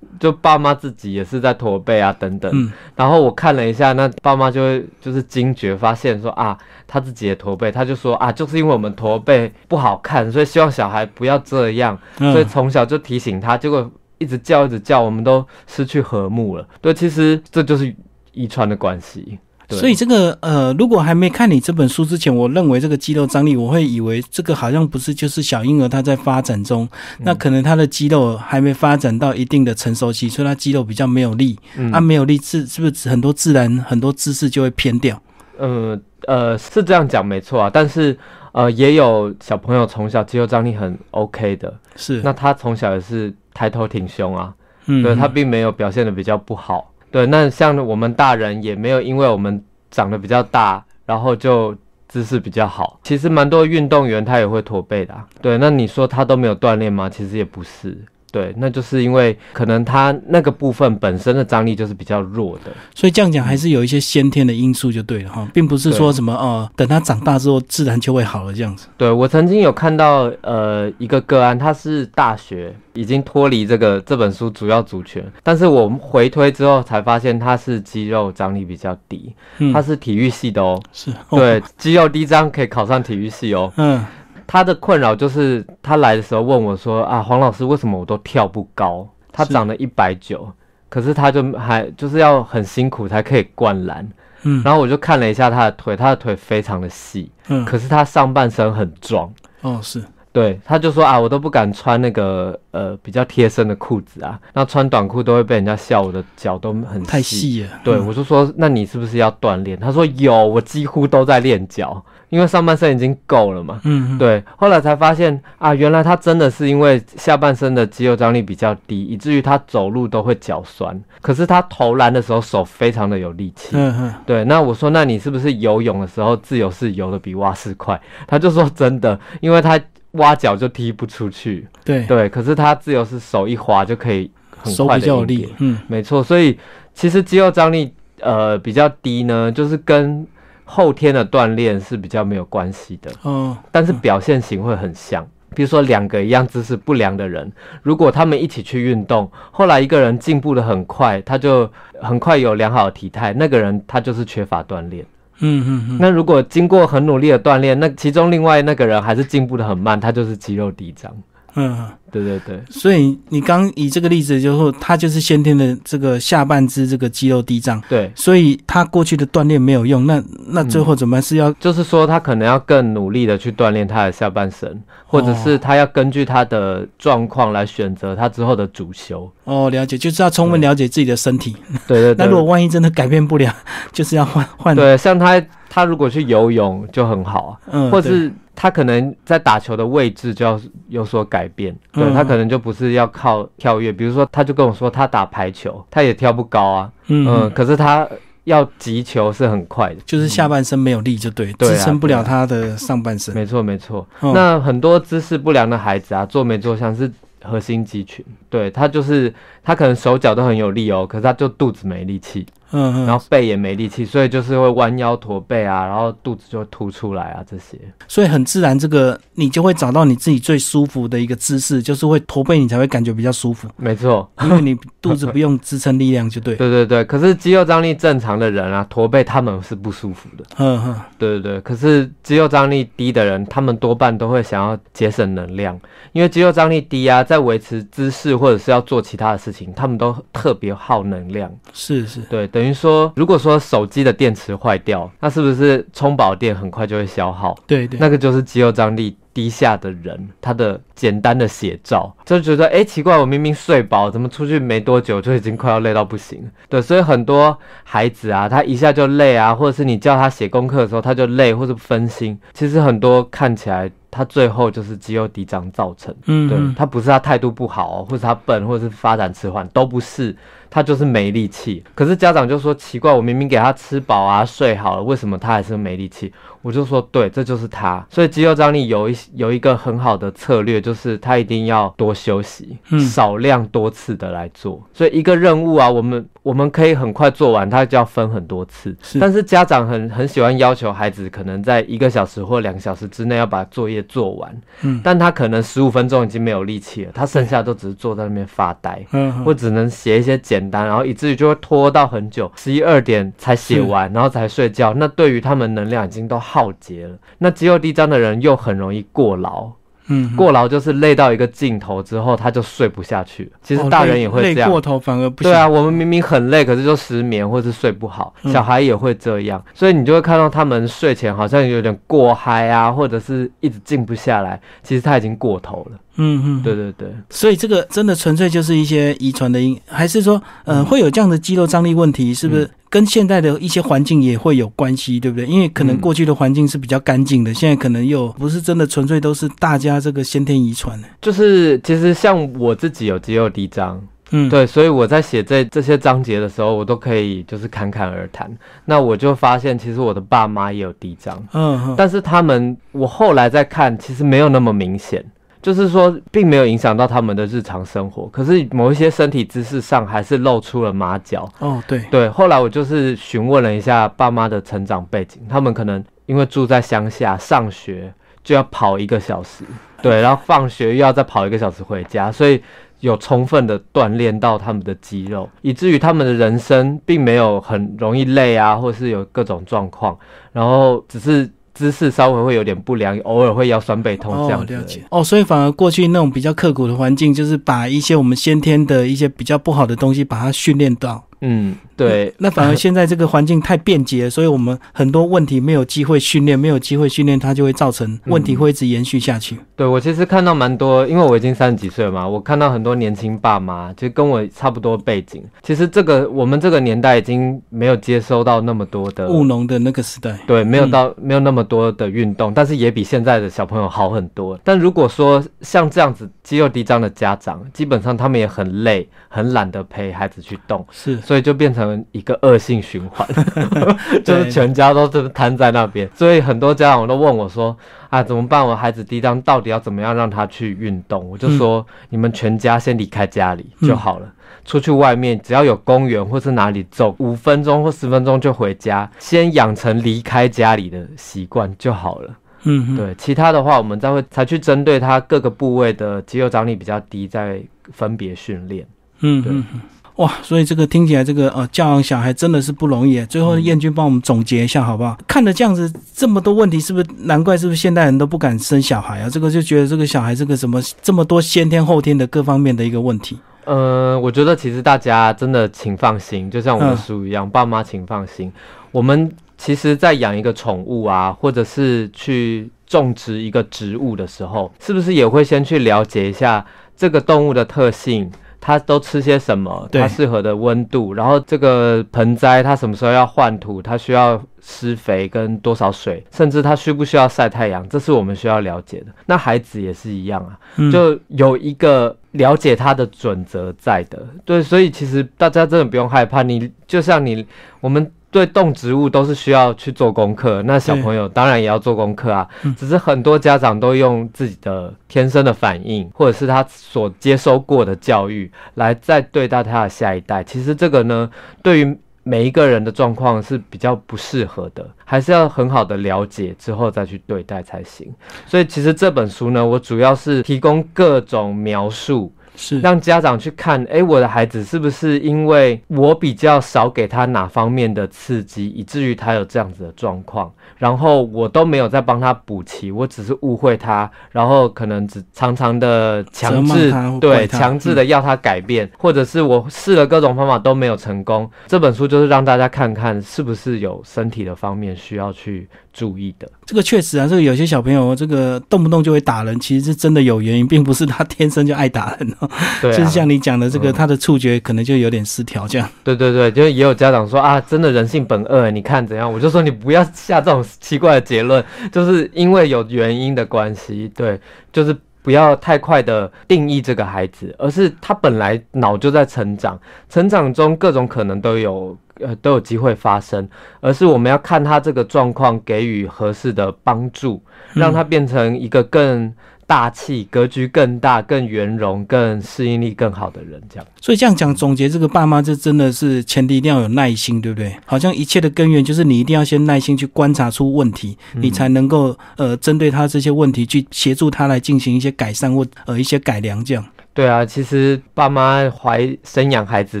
[SPEAKER 1] 就爸妈自己也是在驼背啊等等。
[SPEAKER 2] 嗯
[SPEAKER 1] 然后我看了一下，那爸妈就会就是惊觉发现说啊，他自己也驼背，他就说啊，就是因为我们驼背不好看，所以希望小孩不要这样，
[SPEAKER 2] 嗯，
[SPEAKER 1] 所以从小就提醒他，结果一直叫一直叫，我们都失去和睦了。对，其实这就是遗传的关系。对。
[SPEAKER 2] 所以这个呃，如果还没看你这本书之前，我认为这个肌肉张力，我会以为这个好像不是就是小婴儿他在发展中，
[SPEAKER 1] 嗯。
[SPEAKER 2] 那可能他的肌肉还没发展到一定的成熟期，所以他肌肉比较没有力，
[SPEAKER 1] 嗯。
[SPEAKER 2] 啊，没有力自是不是很多自然很多姿势就会偏掉？
[SPEAKER 1] 嗯呃是这样讲没错啊，但是呃也有小朋友从小肌肉张力很 OK 的，
[SPEAKER 2] 是，
[SPEAKER 1] 那他从小也是抬头挺胸啊，
[SPEAKER 2] 嗯。
[SPEAKER 1] 对他并没有表现的比较不好。对，那像我们大人也没有因为我们长得比较大，然后就姿势比较好。其实蛮多运动员他也会驼背的、啊。对，那你说他都没有锻炼吗？其实也不是。对，那就是因为可能他那个部分本身的张力就是比较弱的。
[SPEAKER 2] 所以这样讲还是有一些先天的因素就对了哈，并不是说什么呃，等他长大之后自然就会好了这样子。
[SPEAKER 1] 对我曾经有看到呃一个个案，他是大学已经脱离这个这本书主要主权，但是我们回推之后才发现他是肌肉张力比较低，
[SPEAKER 2] 嗯，
[SPEAKER 1] 他是体育系的哦。
[SPEAKER 2] 是，哦，
[SPEAKER 1] 对，肌肉低张可以考上体育系哦。
[SPEAKER 2] 嗯，
[SPEAKER 1] 他的困扰就是他来的时候问我说啊，黄老师为什么我都跳不高？他
[SPEAKER 2] 是
[SPEAKER 1] 长了一百九，可是他就还就是要很辛苦才可以灌篮。
[SPEAKER 2] 嗯
[SPEAKER 1] 然后我就看了一下他的腿，他的腿非常的细，
[SPEAKER 2] 嗯，
[SPEAKER 1] 可是他上半身很壮。
[SPEAKER 2] 哦是，
[SPEAKER 1] 对，他就说啊，我都不敢穿那个呃比较贴身的裤子啊，那穿短裤都会被人家笑我的脚都很
[SPEAKER 2] 太。细了。
[SPEAKER 1] 对，
[SPEAKER 2] 嗯
[SPEAKER 1] 我就说，那你是不是要锻炼？他说有，我几乎都在练脚，因为上半身已经够了嘛。
[SPEAKER 2] 嗯，嗯，
[SPEAKER 1] 对，后来才发现啊，原来他真的是因为下半身的肌肉张力比较低，以至于他走路都会脚酸。可是他投篮的时候手非常的有力气。
[SPEAKER 2] 嗯嗯，
[SPEAKER 1] 对，那我说，那你是不是游泳的时候自由式游的比蛙式快？他就说真的，因为他蛙脚就踢不出去。
[SPEAKER 2] 对，
[SPEAKER 1] 对，可是他自由式手一滑就可以很
[SPEAKER 2] 手
[SPEAKER 1] 快的应变。，
[SPEAKER 2] 嗯，
[SPEAKER 1] 没错，所以其实肌肉张力呃比较低呢，就是跟后天的锻炼是比较没有关系的。
[SPEAKER 2] 哦，
[SPEAKER 1] 但是表现型会很像。比如说两个一样姿势不良的人，如果他们一起去运动，后来一个人进步的很快，他就很快有良好的体态，那个人他就是缺乏锻炼。
[SPEAKER 2] 嗯嗯嗯，
[SPEAKER 1] 那如果经过很努力的锻炼，那其中另外那个人还是进步的很慢，他就是肌肉低张。
[SPEAKER 2] 嗯嗯。
[SPEAKER 1] 对对对，
[SPEAKER 2] 所以你刚以这个例子，就是说他就是先天的这个下半肢这个肌肉低张，
[SPEAKER 1] 对，
[SPEAKER 2] 所以他过去的锻炼没有用，那那最后怎么办？是要
[SPEAKER 1] 就是说他可能要更努力的去锻炼他的下半身，或者是他要根据他的状况来选择他之后的主修。
[SPEAKER 2] 哦了解，就是要充分了解自己的身体。
[SPEAKER 1] 对对对。
[SPEAKER 2] 那如果万一真的改变不了，就是要换换，
[SPEAKER 1] 对，像他他如果去游泳就很好啊，
[SPEAKER 2] 嗯，对
[SPEAKER 1] 或是他可能在打球的位置就要有所改变，对
[SPEAKER 2] 嗯。
[SPEAKER 1] 他可能就不是要靠跳跃，比如说他就跟我说他打排球，他也跳不高啊，
[SPEAKER 2] 嗯。
[SPEAKER 1] 可是他要击球是很快的，
[SPEAKER 2] 就是下半身没有力就对，支撑不了他的上半身。
[SPEAKER 1] 没错没错。
[SPEAKER 2] 哦。
[SPEAKER 1] 那很多姿势不良的孩子啊，做没做像是核心肌群，对他就是他可能手脚都很有力哦，可是他就肚子没力气，
[SPEAKER 2] 嗯嗯，
[SPEAKER 1] 然后背也没力气，所以就是会弯腰驼背啊，然后肚子就会凸出来啊这些。
[SPEAKER 2] 所以很自然，这个你就会找到你自己最舒服的一个姿势，就是会驼背，你才会感觉比较舒服，
[SPEAKER 1] 没错，
[SPEAKER 2] 因为你肚子不用支撑力量，就 对。
[SPEAKER 1] 对对对。可是肌肉张力正常的人啊，驼背他们是不舒服的。
[SPEAKER 2] 嗯哼，
[SPEAKER 1] 对对对。可是肌肉张力低的人，他们多半都会想要节省能量，因为肌肉张力低啊，在维持姿势或者是要做其他的事情，他们都特别耗能量。
[SPEAKER 2] 是是，
[SPEAKER 1] 对对，等于说，如果说手机的电池坏掉，那是不是充饱电很快就会消耗？
[SPEAKER 2] 对对。
[SPEAKER 1] 那个就是肌肉张力低下的人，他的简单的写照，就觉得哎、诶奇怪，我明明睡饱，怎么出去没多久就已经快要累到不行了？对，所以很多孩子啊，他一下就累啊，或者是你叫他写功课的时候他就累或者分心，其实很多看起来他最后就是肌肉低张造成。对
[SPEAKER 2] 嗯对
[SPEAKER 1] 他不是他态度不好、哦，或者他笨，或者是发展迟缓，都不是，他就是没力气。可是家长就说奇怪，我明明给他吃饱啊，睡好了，为什么他还是没力气？我就说对，这就是他。所以肌肉张力有一有一个很好的策略，就是他一定要多休息，
[SPEAKER 2] 嗯
[SPEAKER 1] 少量多次的来做。所以一个任务啊，我们我们可以很快做完，他就要分很多次。
[SPEAKER 2] 是
[SPEAKER 1] 但是家长很很喜欢要求孩子可能在一个小时或两个小时之内要把作业做完。
[SPEAKER 2] 嗯
[SPEAKER 1] 但他可能十五分钟已经没有力气了，他剩下都只是坐在那边发呆，或只能写一些简单，然后以至于就会拖到很久，十一二点才写完，然后才睡觉。那对于他们能量已经都耗竭了。那肌肉低张的人又很容易过劳，
[SPEAKER 2] 嗯，
[SPEAKER 1] 过劳就是累到一个尽头之后，他就睡不下去。其实
[SPEAKER 2] 哦
[SPEAKER 1] 大人也会这样。
[SPEAKER 2] 累过头反而不行。
[SPEAKER 1] 对啊，我们明明很累，可是就失眠或是睡不好，
[SPEAKER 2] 嗯
[SPEAKER 1] 小孩也会这样，所以你就会看到他们睡前好像有点过嗨啊，或者是一直静不下来，其实他已经过头了。
[SPEAKER 2] 嗯嗯，
[SPEAKER 1] 对对对，
[SPEAKER 2] 所以这个真的纯粹就是一些遗传的因，还是说，呃，
[SPEAKER 1] 嗯
[SPEAKER 2] 会有这样的肌肉张力问题，是不是跟现在的一些环境也会有关系，对不对？因为可能
[SPEAKER 1] 嗯
[SPEAKER 2] 过去的环境是比较干净的，现在可能又不是真的纯粹都是大家这个先天遗传的。
[SPEAKER 1] 就是其实像我自己有肌肉低张，
[SPEAKER 2] 嗯，，
[SPEAKER 1] 对，所以我在写这这些章节的时候，我都可以就是侃侃而谈。那我就发现，其实我的爸妈也有低张，
[SPEAKER 2] 嗯嗯，
[SPEAKER 1] 但是他们我后来再看，其实没有那么明显。就是说，并没有影响到他们的日常生活，可是某一些身体姿势上还是露出了马脚。
[SPEAKER 2] 哦，对，
[SPEAKER 1] 对，后来我就是询问了一下爸妈的成长背景，他们可能因为住在乡下，上学就要跑一个小时，对，然后放学又要再跑一个小时回家，所以有充分的锻炼到他们的肌肉，以至于他们的人生并没有很容易累啊，或是有各种状况，然后只是姿势稍微会有点不良，偶尔会腰酸背痛这
[SPEAKER 2] 哦
[SPEAKER 1] 样，子。
[SPEAKER 2] 哦，所以反而过去那种比较刻苦的环境，就是把一些我们先天的一些比较不好的东西，把它训练到。
[SPEAKER 1] 嗯，对，
[SPEAKER 2] 那反而现在这个环境太便捷，所以我们很多问题没有机会训练，没有机会训练，它就会造成问题会一直延续下去。
[SPEAKER 1] 对我其实看到蛮多，因为我已经三十几岁了嘛，我看到很多年轻爸妈，就跟我差不多背景。其实这个我们这个年代已经没有接收到那么多的
[SPEAKER 2] 务农的那个时代，
[SPEAKER 1] 对，没有到、没有那么多的运动，但是也比现在的小朋友好很多。但如果说像这样子肌肉低张的家长，基本上他们也很累，很懒得陪孩子去动，
[SPEAKER 2] 是
[SPEAKER 1] 所以就变成一个恶性循环，就是全家都是瘫在那边。所以很多家长都问我说：“啊，怎么办？我孩子低张，到底要怎么样让他去运动？”我就说：“你们全家先离开家里就好了。出去外面，只要有公园或是哪里走五分钟或十分钟就回家，先养成离开家里的习惯就好了。
[SPEAKER 2] 嗯嗯，
[SPEAKER 1] 对，其他的话，我们再会才去针对他各个部位的肌肉张力比较低，再分别训练。
[SPEAKER 2] 嗯嗯嗯。哇，所以这个听起来，这个呃教养小孩真的是不容易。最后，
[SPEAKER 1] 嗯
[SPEAKER 2] 燕君帮我们总结一下好不好？看了这样子这么多问题，是不是难怪是不是现代人都不敢生小孩啊？这个就觉得这个小孩这个什么这么多先天后天的各方面的一个问题。
[SPEAKER 1] 呃，我觉得其实大家真的请放心，就像我的
[SPEAKER 2] 嗯
[SPEAKER 1] 书一样，爸妈请放心。我们其实，在养一个宠物啊，或者是去种植一个植物的时候，是不是也会先去了解一下这个动物的特性？它都吃些什么？
[SPEAKER 2] 对
[SPEAKER 1] 它适合的温度，然后这个盆栽它什么时候要换土？它需要施肥跟多少水？甚至它需不需要晒太阳？这是我们需要了解的。那孩子也是一样啊，
[SPEAKER 2] 嗯，
[SPEAKER 1] 就有一个了解他的准则在的，对，所以其实大家真的不用害怕。你就像你，我们对动植物都是需要去做功课，那小朋友当然也要做功课啊
[SPEAKER 2] 嗯。
[SPEAKER 1] 只是很多家长都用自己的天生的反应，或者是他所接收过的教育，来再对待他的下一代。其实这个呢，对于每一个人的状况是比较不适合的，还是要很好的了解之后再去对待才行。所以其实这本书呢，我主要是提供各种描述，
[SPEAKER 2] 是
[SPEAKER 1] 让家长去看，诶，我的孩子是不是因为我比较少给他哪方面的刺激，以至于他有这样子的状况，然后我都没有在帮他补齐，我只是误会他，然后可能只常常的强制对强制的要他改变，或者是我试了各种方法都没有成功。这本书就是让大家看看是不是有身体的方面需要去注意的。
[SPEAKER 2] 这个确实啊，这个有些小朋友这个动不动就会打人，其实是真的有原因，并不是他天生就爱打人哦。
[SPEAKER 1] 对、啊，
[SPEAKER 2] 就是像你讲的，这个
[SPEAKER 1] 嗯
[SPEAKER 2] 他的触觉可能就有点失调，这样。
[SPEAKER 1] 对对对，就是也有家长说啊，真的人性本恶，你看怎样？我就说你不要下这种奇怪的结论，就是因为有原因的关系，对，就是不要太快的定义这个孩子，而是他本来脑就在成长，成长中各种可能都有。呃，都有机会发生，而是我们要看他这个状况，给予合适的帮助，让他变成一个更大气、格局更大、更圆融、更适应力更好的人，这样。
[SPEAKER 2] 所以这样讲总结，这个爸妈这真的是前提一定要有耐心，对不对？好像一切的根源就是你一定要先耐心去观察出问题，
[SPEAKER 1] 嗯
[SPEAKER 2] 你才能够呃针对他这些问题去协助他来进行一些改善或呃一些改良，这样。
[SPEAKER 1] 对啊，其实爸妈怀生养孩子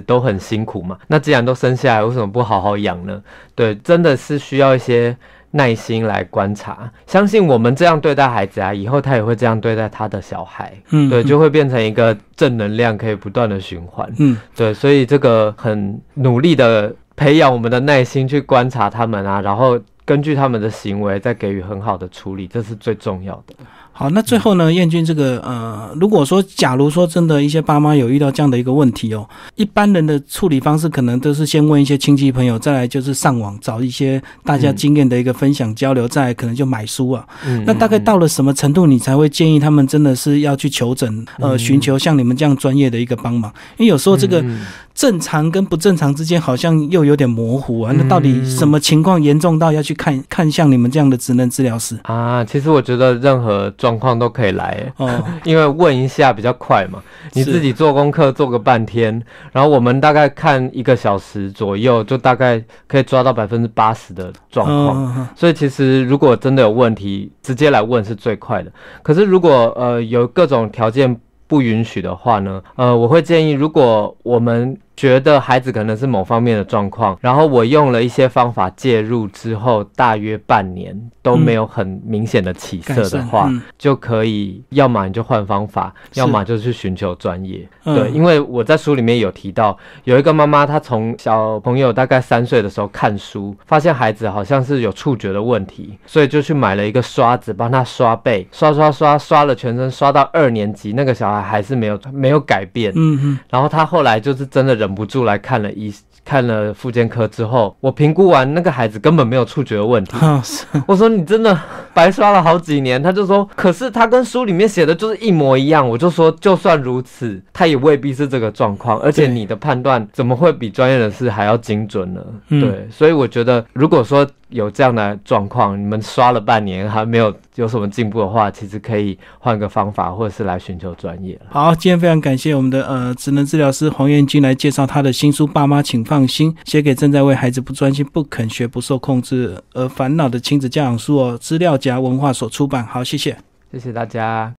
[SPEAKER 1] 都很辛苦嘛。那既然都生下来，为什么不好好养呢？对，真的是需要一些耐心来观察。相信我们这样对待孩子啊，以后他也会这样对待他的小孩。
[SPEAKER 2] 嗯，
[SPEAKER 1] 对，就会变成一个正能量，可以不断的循环。
[SPEAKER 2] 嗯，
[SPEAKER 1] 对，所以这个很努力的培养我们的耐心去观察他们啊，然后根据他们的行为再给予很好的处理，这是最重要的。
[SPEAKER 2] 好，那最后呢，燕君这个呃，如果说假如说真的一些爸妈有遇到这样的一个问题哦，一般人的处理方式可能都是先问一些亲戚朋友，再来就是上网找一些大家经验的一个分享交流，再来可能就买书啊。
[SPEAKER 1] 嗯，
[SPEAKER 2] 那大概到了什么程度，你才会建议他们真的是要去求诊，呃，寻求像你们这样专业的一个帮忙？因为有时候这个
[SPEAKER 1] 嗯
[SPEAKER 2] 正常跟不正常之间好像又有点模糊啊。
[SPEAKER 1] 嗯
[SPEAKER 2] 那到底什么情况严重到要去看看像你们这样的职能治疗师？
[SPEAKER 1] 啊，其实我觉得任何状况都可以来，
[SPEAKER 2] 哦，
[SPEAKER 1] 因为问一下比较快嘛。你自己做功课做个半天，然后我们大概看一个小时左右，就大概可以抓到百分之八十的状况。所以其实如果真的有问题，直接来问是最快的。可是如果呃有各种条件不允许的话呢，呃，我会建议，如果我们觉得孩子可能是某方面的状况，然后我用了一些方法介入之后，大约半年都没有很明显的起色的话，
[SPEAKER 2] 嗯
[SPEAKER 1] 就可以要么你就换方法，要么就去寻求专业。
[SPEAKER 2] 嗯
[SPEAKER 1] 对，因为我在书里面有提到，有一个妈妈，她从小朋友大概三岁的时候看书，发现孩子好像是有触觉的问题，所以就去买了一个刷子帮他刷背，刷刷刷刷了全身，刷到二年级，那个小孩还是没有没有改变。
[SPEAKER 2] 嗯嗯，
[SPEAKER 1] 然后他后来就是真的忍不住来看了医。看了复健科之后，我评估完那个孩子根本没有触觉的问题。我说你真的白刷了好几年，他就说，可是他跟书里面写的就是一模一样。我就说，就算如此，他也未必是这个状况，而且你的判断怎么会比专业人士还要精准呢？
[SPEAKER 2] 嗯
[SPEAKER 1] 对，所以我觉得，如果说有这样的状况，你们刷了半年还没有有什么进步的话，其实可以换个方法，或者是来寻求专业了。
[SPEAKER 2] 好，今天非常感谢我们的呃职能治疗师黄燕君来介绍他的新书《爸妈请放心》，写给正在为孩子不专心、不肯学、不受控制而烦恼的亲子教养书哦，资料夹文化所出版。好，谢谢。
[SPEAKER 1] 谢谢大家。